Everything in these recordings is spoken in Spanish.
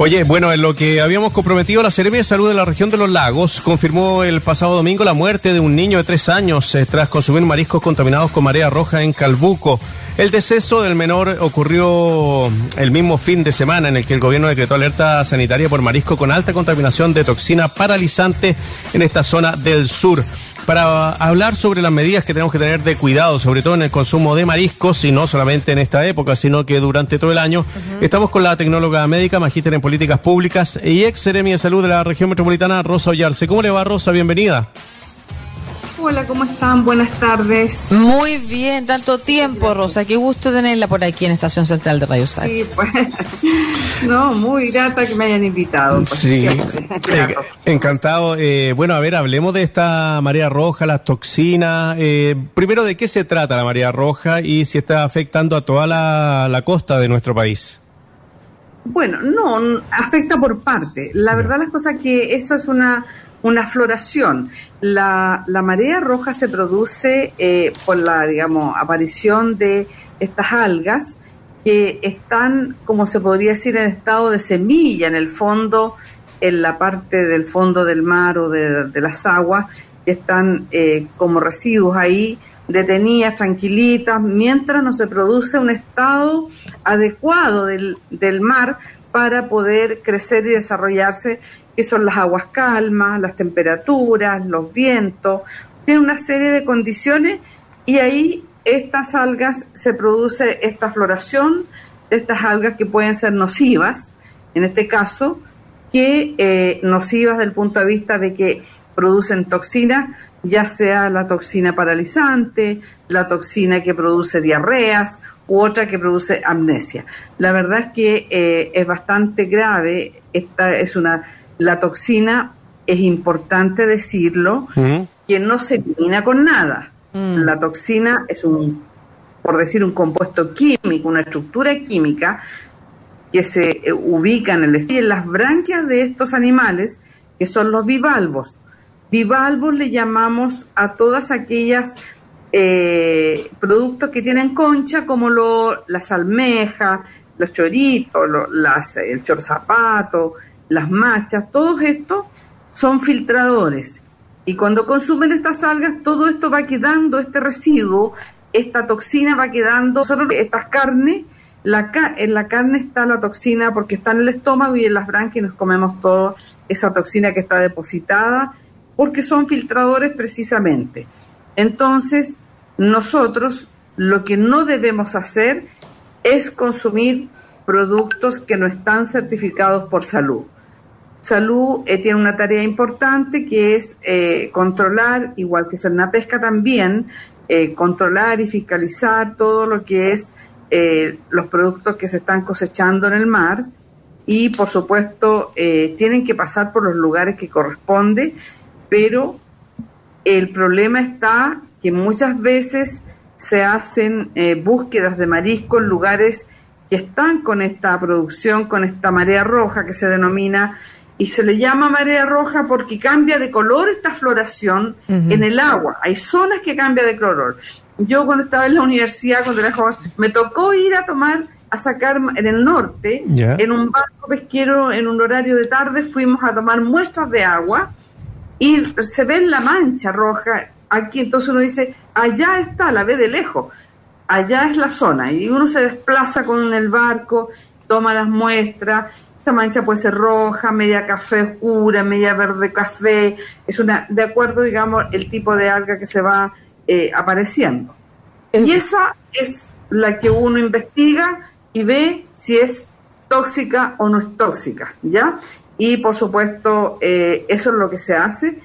Oye, bueno, en lo que habíamos comprometido, la Seremia de Salud de la región de los lagos confirmó el pasado domingo la muerte de un niño de tres años eh, tras consumir mariscos contaminados con marea roja en Calbuco. El deceso del menor ocurrió el mismo fin de semana en el que el gobierno decretó alerta sanitaria por marisco con alta contaminación de toxina paralizante en esta zona del sur para hablar sobre las medidas que tenemos que tener de cuidado, sobre todo en el consumo de mariscos, y no solamente en esta época, sino que durante todo el año. Estamos con la tecnóloga médica, magíster en políticas públicas y ex seremi de salud de la región metropolitana, Rosa Ollarse. ¿Cómo le va, Rosa? Bienvenida. Hola, ¿cómo están? Buenas tardes. Muy bien, tanto tiempo, Rosa. Qué gusto tenerla por aquí en Estación Central de Radio Sí, pues, no, muy grata que me hayan invitado. Pues, sí, eh, encantado. Eh, bueno, a ver, hablemos de esta marea roja, las toxinas. Eh, primero, ¿de qué se trata la marea roja y si está afectando a toda la, costa de nuestro país? Bueno, no, afecta por parte. La verdad, las cosas que eso es una una floración. La, la marea roja se produce eh, por la, digamos, aparición de estas algas que están, como se podría decir, en estado de semilla en el fondo, en la parte del fondo del mar o de, las aguas, que están eh, como residuos ahí, detenidas, tranquilitas, mientras no se produce un estado adecuado del, del mar para poder crecer y desarrollarse que son las aguas calmas, las temperaturas, los vientos, tiene una serie de condiciones y ahí estas algas se produce esta floración de estas algas que pueden ser nocivas, en este caso, que eh, nocivas desde el punto de vista de que producen toxinas, ya sea la toxina paralizante, la toxina que produce diarreas u otra que produce amnesia. La verdad es que eh, es bastante grave, esta es una la toxina, es importante decirlo, que no se elimina con nada. Mm. La toxina es un, por decir, un compuesto químico, una estructura química que se eh, ubica en, el, en las branquias de estos animales, que son los bivalvos. Bivalvos le llamamos a todas aquellas eh, productos que tienen concha, como lo, las almejas, los choritos, las, el chorzapato, las machas, todos estos son filtradores. Y cuando consumen estas algas, todo esto va quedando, este residuo, esta toxina va quedando, nosotros estas carnes, en la carne está la toxina porque está en el estómago y en las branquias nos comemos toda esa toxina que está depositada, porque son filtradores precisamente. Entonces, nosotros lo que no debemos hacer es consumir productos que no están certificados por salud. Salud eh, tiene una tarea importante que es eh, controlar, igual que Pesca también, eh, controlar y fiscalizar todo lo que es los productos que se están cosechando en el mar. Y por supuesto tienen que pasar por los lugares que corresponde, pero el problema está que muchas veces se hacen búsquedas de marisco en lugares que están con esta producción, con esta marea roja que se denomina y se le llama marea roja porque cambia de color esta floración en el agua. Hay zonas que cambia de color. Yo cuando estaba en la universidad, cuando era joven, me tocó ir a tomar, a sacar en el norte, en un barco pesquero, en un horario de tarde, fuimos a tomar muestras de agua y se ve la mancha roja aquí. Entonces uno dice, allá está, la ve de lejos, allá es la zona. Y uno se desplaza con el barco, toma las muestras mancha puede ser roja, media café oscura, media verde café, es una, de acuerdo, digamos, el tipo de alga que se va eh, apareciendo. Y esa es la que uno investiga y ve si es tóxica o no es tóxica, ¿ya? Y por supuesto, eh, eso es lo que se hace.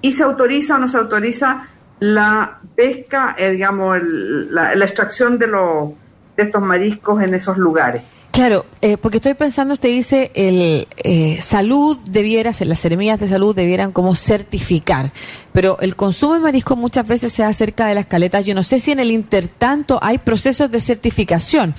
Y se autoriza o no se autoriza la pesca, eh, digamos, la, la, extracción de, los, de estos mariscos en esos lugares. Claro, eh, porque estoy pensando, usted dice, el eh, salud debiera, las semillas de salud debieran como certificar, pero el consumo de marisco muchas veces se acerca de las caletas. Yo no sé si en el intertanto hay procesos de certificación,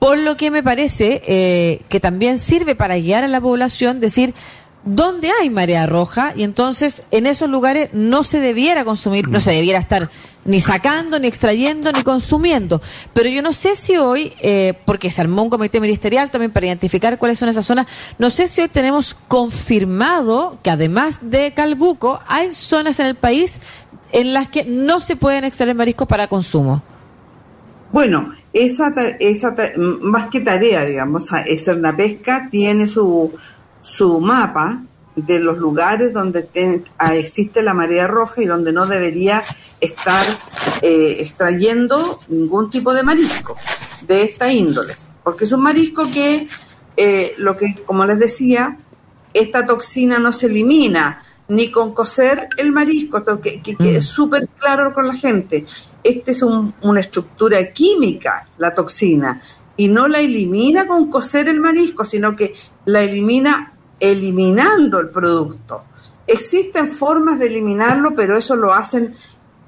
por lo que me parece eh, que también sirve para guiar a la población, decir, donde hay marea roja y entonces en esos lugares no se debiera consumir, no se debiera estar ni sacando, ni extrayendo, ni consumiendo. Pero yo no sé si hoy, eh, porque se armó un comité ministerial también para identificar cuáles son esas zonas, no sé si hoy tenemos confirmado que además de Calbuco hay zonas en el país en las que no se pueden extraer mariscos para consumo. Bueno, esa, esa más que tarea, digamos, esa una pesca tiene su, su mapa de los lugares donde ah, existe la marea roja y donde no debería estar eh, extrayendo ningún tipo de marisco de esta índole, porque es un marisco que, eh, lo que, como les decía, esta toxina no se elimina ni con cocer el marisco, que, que, mm. es súper claro con la gente. Este es una estructura química, la toxina, y no la elimina con cocer el marisco, sino que la elimina eliminando el producto. Existen formas de eliminarlo, pero eso lo hacen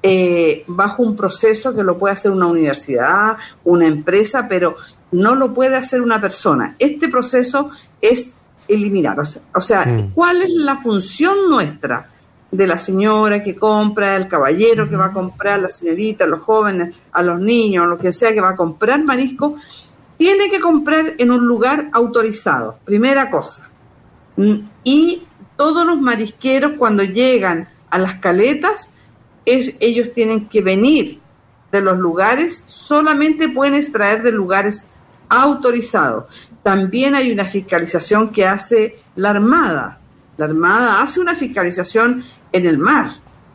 eh, bajo un proceso que lo puede hacer una universidad, una empresa, pero no lo puede hacer una persona. Este proceso es eliminar. O sea, mm. ¿cuál es la función nuestra? de la señora que compra, el caballero que va a comprar, la señorita, los jóvenes, a los niños, lo que sea que va a comprar marisco, tiene que comprar en un lugar autorizado, primera cosa. Mm, y todos los marisqueros cuando llegan a las caletas, ellos tienen que venir de los lugares, solamente pueden extraer de lugares autorizados. También hay una fiscalización que hace la Armada. La Armada hace una fiscalización en el mar.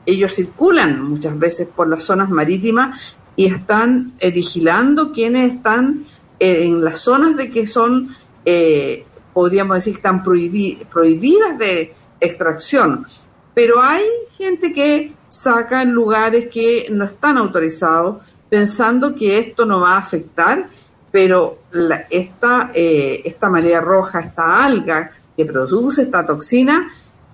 Ellos circulan muchas veces por las zonas marítimas y están eh, vigilando quienes están eh, en las zonas de que son eh, podríamos decir que están prohibidas de extracción, pero hay gente que saca en lugares que no están autorizados pensando que esto no va a afectar, pero esta, eh, esta marea roja, esta alga que produce esta toxina,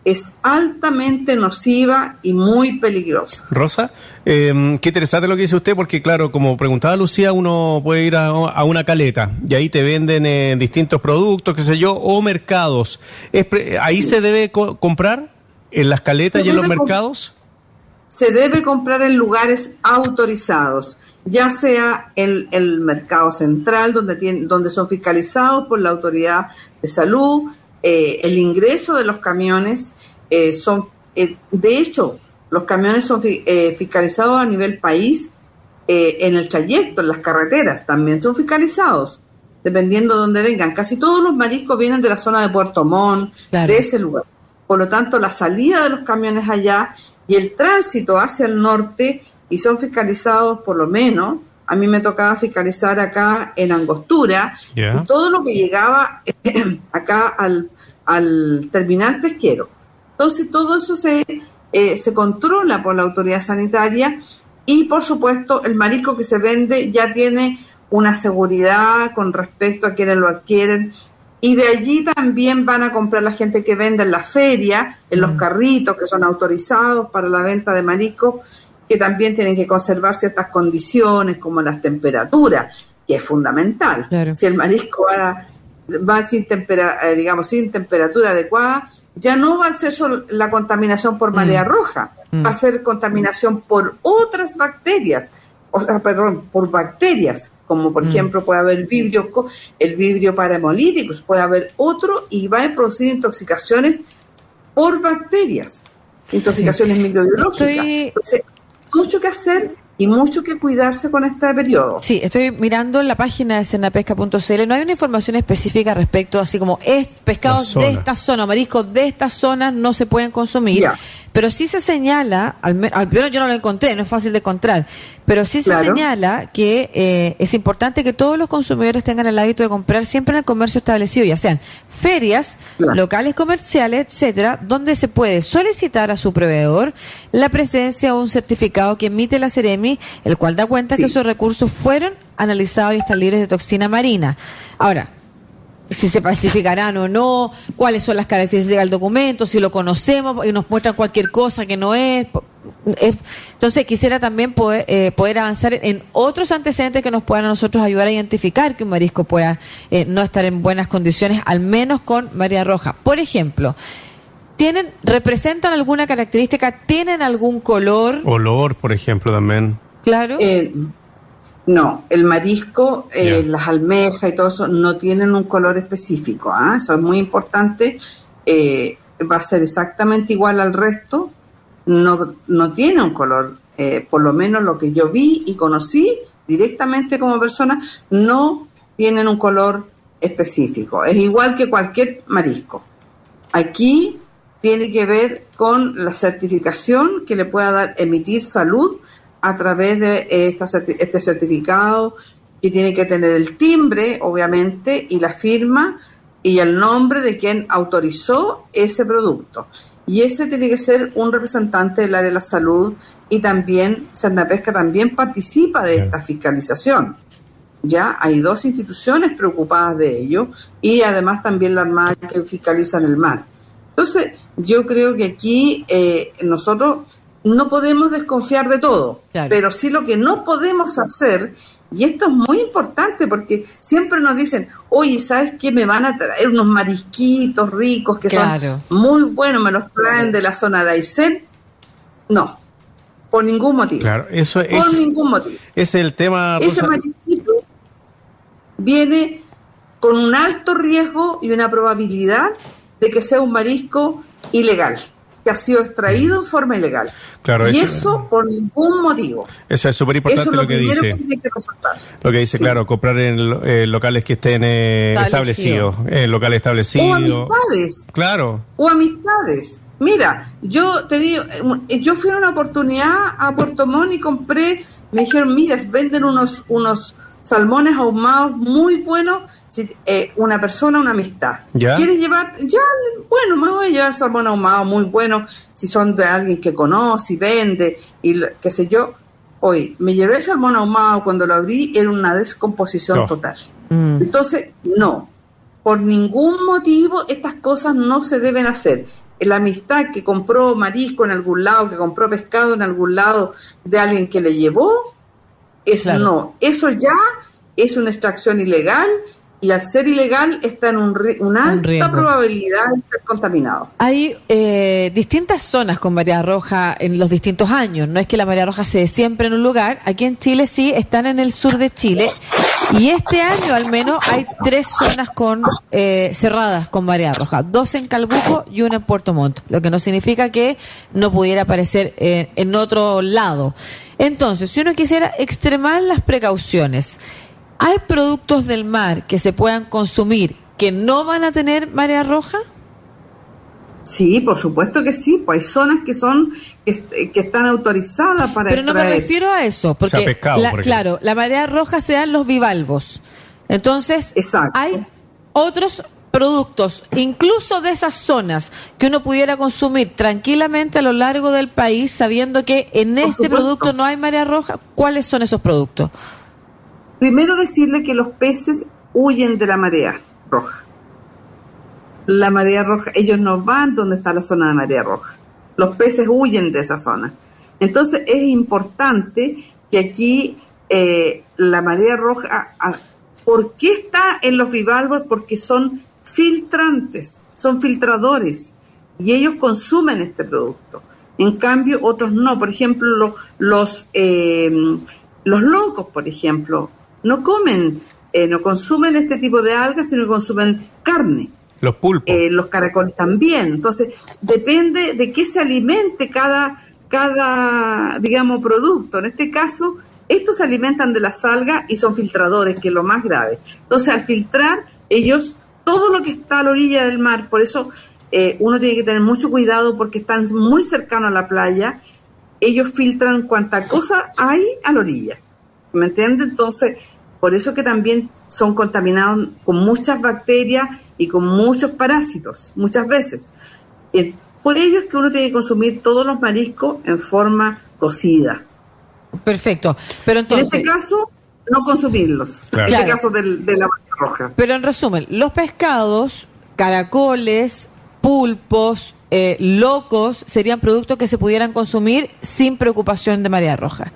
es altamente nociva y muy peligrosa. Rosa, em, qué interesante lo que dice usted, porque claro, como preguntaba Lucía, uno puede ir a, una caleta y ahí te venden eh, distintos productos, qué sé yo, o mercados. ¿Ahí se debe comprar? ¿En las caletas y en los mercados? Se debe comprar en lugares autorizados, ya sea en el mercado central, donde, donde son fiscalizados por la autoridad de salud, eh, el ingreso de los camiones eh, son, eh, de hecho, los camiones son fiscalizados a nivel país en el trayecto, en las carreteras, también son fiscalizados, dependiendo de dónde vengan. Casi todos los mariscos vienen de la zona de Puerto Montt, de ese lugar. Por lo tanto, la salida de los camiones allá y el tránsito hacia el norte, y son fiscalizados por lo menos, a mí me tocaba fiscalizar acá en Angostura, todo lo que llegaba acá al, al terminal pesquero. Entonces todo eso se, eh, se controla por la autoridad sanitaria y por supuesto el marisco que se vende ya tiene una seguridad con respecto a quienes lo adquieren y de allí también van a comprar la gente que vende en la feria, en los mm. carritos que son autorizados para la venta de marisco, que también tienen que conservar ciertas condiciones como las temperaturas, que es fundamental. Si el marisco va va sin temperatura, eh, digamos, sin temperatura adecuada, ya no va a ser solo la contaminación por marea mm. roja, mm. va a ser contaminación por otras bacterias, o sea, perdón, por bacterias, como por mm. ejemplo puede haber vibrio, el vibrio parahemolíticos, puede haber otro y va a producir intoxicaciones por bacterias, intoxicaciones microbiológicas. Entonces, mucho que hacer y mucho que cuidarse con este periodo. Sí, estoy mirando en la página de senapesca.cl, no hay una información específica respecto, así como es pescados de esta zona, mariscos de esta zona no se pueden consumir, pero sí se señala, al, menos yo no lo encontré, no es fácil de encontrar, pero sí se señala que eh, es importante que todos los consumidores tengan el hábito de comprar siempre en el comercio establecido, ya sean ferias, locales comerciales, etcétera, donde se puede solicitar a su proveedor la presencia o un certificado que emite la Ceremi, el cual da cuenta que esos recursos fueron analizados y están libres de toxina marina. Ahora, si se pacificarán o no, cuáles son las características del documento, si lo conocemos y nos muestran cualquier cosa que no es. Entonces quisiera también poder, eh, poder avanzar en otros antecedentes que nos puedan a nosotros ayudar a identificar que un marisco pueda eh, no estar en buenas condiciones, al menos con María Roja. Por ejemplo, ¿Tienen, representan alguna característica? ¿Tienen algún color? Olor, por ejemplo, también. Claro. Eh, no, el marisco, eh, las almejas y todo eso no tienen un color específico. ¿ah? Eso es muy importante. Eh, va a ser exactamente igual al resto. No, no tiene un color. Eh, por lo menos lo que yo vi y conocí directamente como persona, no tienen un color específico. Es igual que cualquier marisco. Aquí tiene que ver con la certificación que le pueda dar emitir salud a través de esta, este certificado que tiene que tener el timbre, obviamente, y la firma y el nombre de quien autorizó ese producto. Y ese tiene que ser un representante del área de la salud y también Cernapesca también participa de esta fiscalización. Ya hay dos instituciones preocupadas de ello y además también la Armada que fiscalizan el mar. Entonces, yo creo que aquí eh, nosotros no podemos desconfiar de todo, pero sí lo que no podemos hacer, y esto es muy importante porque siempre nos dicen, oye, ¿sabes qué? Me van a traer unos marisquitos ricos que son muy buenos, me los traen de la zona de Aysén. No, por ningún motivo. Claro, eso es. Por ningún motivo. Es el tema. Ese marisquito viene con un alto riesgo y una probabilidad de que sea un marisco ilegal que ha sido extraído en forma ilegal. Claro, y eso, por ningún motivo. Eso es súper importante lo, que dice. lo que dice, claro, comprar en eh, locales que estén eh, establecidos, en locales establecidos. O amistades. Claro. O amistades. Mira, yo te digo, eh, yo fui a una oportunidad a Puerto Montt y compré, me dijeron, mira, venden unos, unos salmones ahumados muy buenos si, eh, una persona, una amistad. ¿Quieres llevar? Ya, bueno, me voy a llevar salmón ahumado muy bueno, si son de alguien que conoce y vende, y qué sé yo. Hoy, me llevé salmón ahumado cuando lo abrí, era una descomposición total. Mm. Entonces, no, por ningún motivo estas cosas no se deben hacer. La amistad que compró marisco en algún lado, que compró pescado en algún lado de alguien que le llevó, eso no, eso ya es una extracción ilegal y al ser ilegal está en un, una alta probabilidad de ser contaminado. Hay eh, distintas zonas con marea roja en los distintos años. No es que la marea roja se dé siempre en un lugar. Aquí en Chile sí, están en el sur de Chile. Y este año al menos hay tres zonas con eh, cerradas con marea roja. Dos en Calbuco y una en Puerto Montt. Lo que no significa que no pudiera aparecer eh, en otro lado. Entonces, si uno quisiera extremar las precauciones, ¿Hay productos del mar que se puedan consumir que no van a tener marea roja? Sí, por supuesto que sí, pues hay zonas que son que, están autorizadas para Pero no me refiero a eso, porque claro, la marea roja se da en los bivalvos. Entonces, hay otros productos, incluso de esas zonas, que uno pudiera consumir tranquilamente a lo largo del país, sabiendo que en este producto no hay marea roja. ¿Cuáles son esos productos? Primero decirle que los peces huyen de la marea roja. La marea roja, ellos no van donde está la zona de marea roja. Los peces huyen de esa zona. Entonces es importante que aquí eh, la marea roja, ah, ¿por qué está en los bivalvos? Porque son filtrantes, son filtradores y ellos consumen este producto. En cambio, otros no. Por ejemplo, los, eh, los locos, por ejemplo, no comen, eh, no consumen este tipo de algas, sino que consumen carne. Los pulpos. Eh, los caracoles también. Entonces, depende de qué se alimente cada, cada, digamos, producto. En este caso, estos se alimentan de las algas y son filtradores, que es lo más grave. Entonces, al filtrar, ellos, todo lo que está a la orilla del mar, por eso eh, uno tiene que tener mucho cuidado porque están muy cercanos a la playa, ellos filtran cuanta cosa hay a la orilla. ¿Me entiende? Entonces, por eso que también son contaminados con muchas bacterias y con muchos parásitos, muchas veces. Eh, por ello es que uno tiene que consumir todos los mariscos en forma cocida. Perfecto. Pero entonces... En este caso, no consumirlos. En este caso de la roja. Pero en resumen, los pescados, caracoles, pulpos, eh, locos, serían productos que se pudieran consumir sin preocupación de marea roja.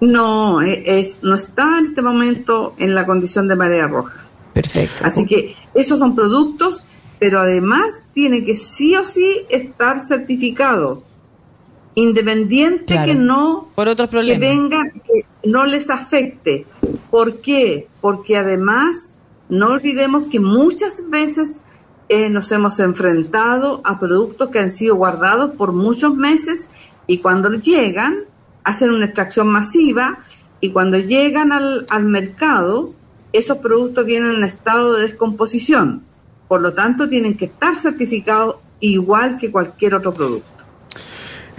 No, e, es, no está en este momento en la condición de marea roja. Perfecto. Así que esos son productos pero además tiene que sí o sí estar certificado, independiente que no por otros problemas. que vengan, que no les afecte. ¿Por qué? Porque además no olvidemos que muchas veces eh, nos hemos enfrentado a productos que han sido guardados por muchos meses y cuando llegan hacen una extracción masiva y cuando llegan al, al mercado esos productos vienen en estado de descomposición. Por lo tanto, tienen que estar certificados igual que cualquier otro producto.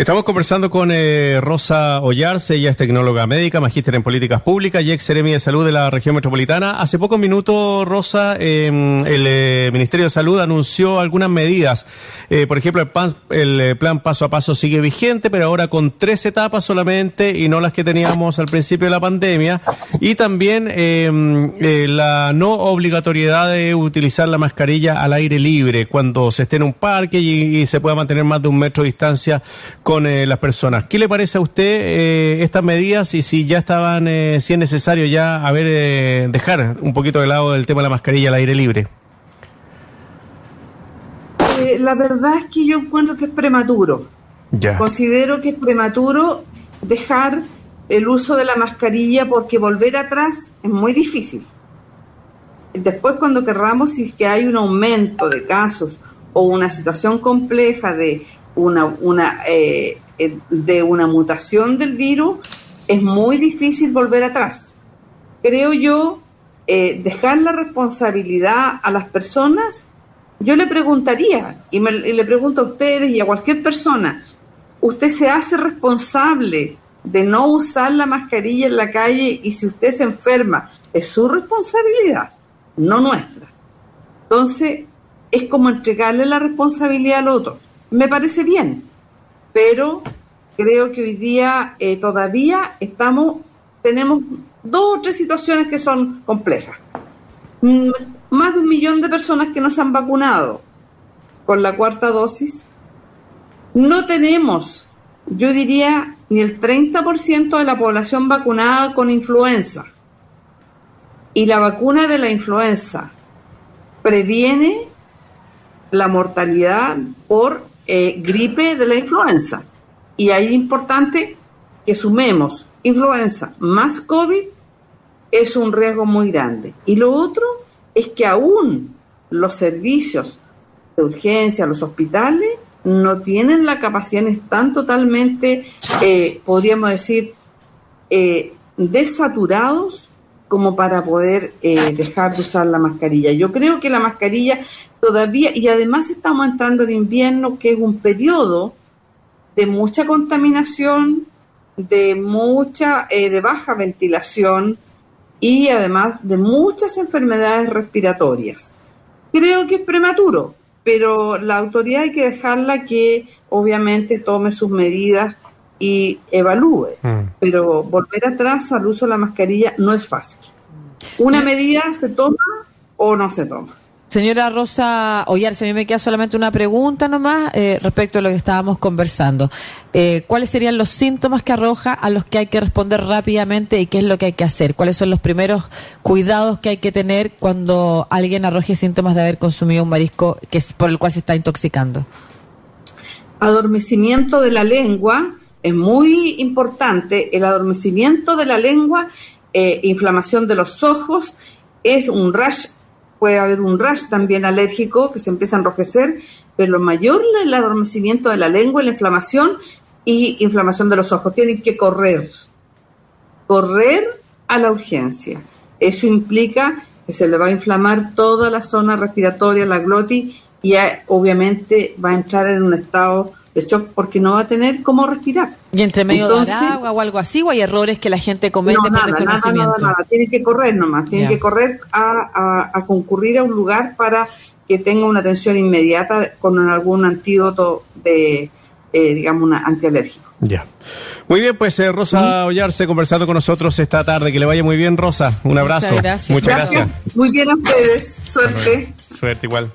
Estamos conversando con eh, Rosa Ollarse, ella es tecnóloga médica, magíster en políticas públicas y ex seremi de salud de la región metropolitana. Hace pocos minutos, Rosa, eh, el Ministerio de Salud anunció algunas medidas. Eh, por ejemplo, el, pan, el, eh, plan paso a paso sigue vigente, pero ahora con tres etapas solamente y no las que teníamos al principio de la pandemia. Y también eh, la no obligatoriedad de utilizar la mascarilla al aire libre cuando se esté en un parque y, y se pueda mantener más de un metro de distancia con eh, las personas. ¿Qué le parece a usted eh, estas medidas y si ya estaban, eh, si es necesario ya eh, dejar un poquito de lado el tema de la mascarilla al aire libre? La verdad es que yo encuentro que es prematuro. Ya. Considero que es prematuro dejar el uso de la mascarilla porque volver atrás es muy difícil. Después cuando querramos, si es que hay un aumento de casos o una situación compleja de una, una, eh, de una mutación del virus, es muy difícil volver atrás. Creo yo, eh, dejar la responsabilidad a las personas, yo le preguntaría, y, me, y le pregunto a ustedes y a cualquier persona, ¿usted se hace responsable de no usar la mascarilla en la calle y si usted se enferma, es su responsabilidad, no nuestra? Entonces, es como entregarle la responsabilidad al otro me parece bien, pero creo que hoy día eh, todavía estamos, tenemos dos o tres situaciones que son complejas. Mm, más de un millón de personas que no se han vacunado con la cuarta dosis. No tenemos, yo diría, ni el 30% de la población vacunada con influenza. Y la vacuna de la influenza previene la mortalidad por eh, gripe de la influenza. Y ahí es importante que sumemos influenza más COVID, es un riesgo muy grande. Y lo otro es que aún los servicios de urgencia, los hospitales, no tienen la capacidad, están totalmente, eh, podríamos decir, eh, desaturados como para poder eh, dejar de usar la mascarilla. Yo creo que la mascarilla todavía, y además estamos entrando en invierno, que es un periodo de mucha contaminación, de mucha, eh, de baja ventilación y además de muchas enfermedades respiratorias. Creo que es prematuro, pero la autoridad hay que dejarla que obviamente tome sus medidas y evalúe. Mm. Pero volver atrás al uso de la mascarilla no es fácil. Una medida se toma o no se toma. Señora Rosa Ollarse, a mí me queda solamente una pregunta nomás eh, respecto a lo que estábamos conversando. Eh, ¿Cuáles serían los síntomas que arroja a los que hay que responder rápidamente y qué es lo que hay que hacer? ¿Cuáles son los primeros cuidados que hay que tener cuando alguien arroje síntomas de haber consumido un marisco que es por el cual se está intoxicando? Adormecimiento de la lengua, es muy importante. El adormecimiento de la lengua, eh, inflamación de los ojos, es un rash, puede haber un rash también alérgico que se empieza a enrojecer, pero lo mayor el adormecimiento de la lengua, la inflamación y inflamación de los ojos. Tienen que correr, correr a la urgencia. Eso implica que se le va a inflamar toda la zona respiratoria, la glotis, y obviamente va a entrar en un estado de shock porque no va a tener cómo respirar. ¿Y entre medio Entonces, de agua o algo así o hay errores que la gente comete no, nada, por nada, nada, nada, tiene que correr nomás, tiene yeah. que correr a, a, a, concurrir a un lugar para que tenga una atención inmediata con algún antídoto de, eh, digamos, una antialérgico. Ya. Muy bien, pues eh, Rosa ¿Mm? Ollarse conversando con nosotros esta tarde. Que le vaya muy bien, Rosa. Un abrazo. Muchas gracias. Muchas gracias. gracias. Muy bien a ustedes. Suerte. Suerte igual.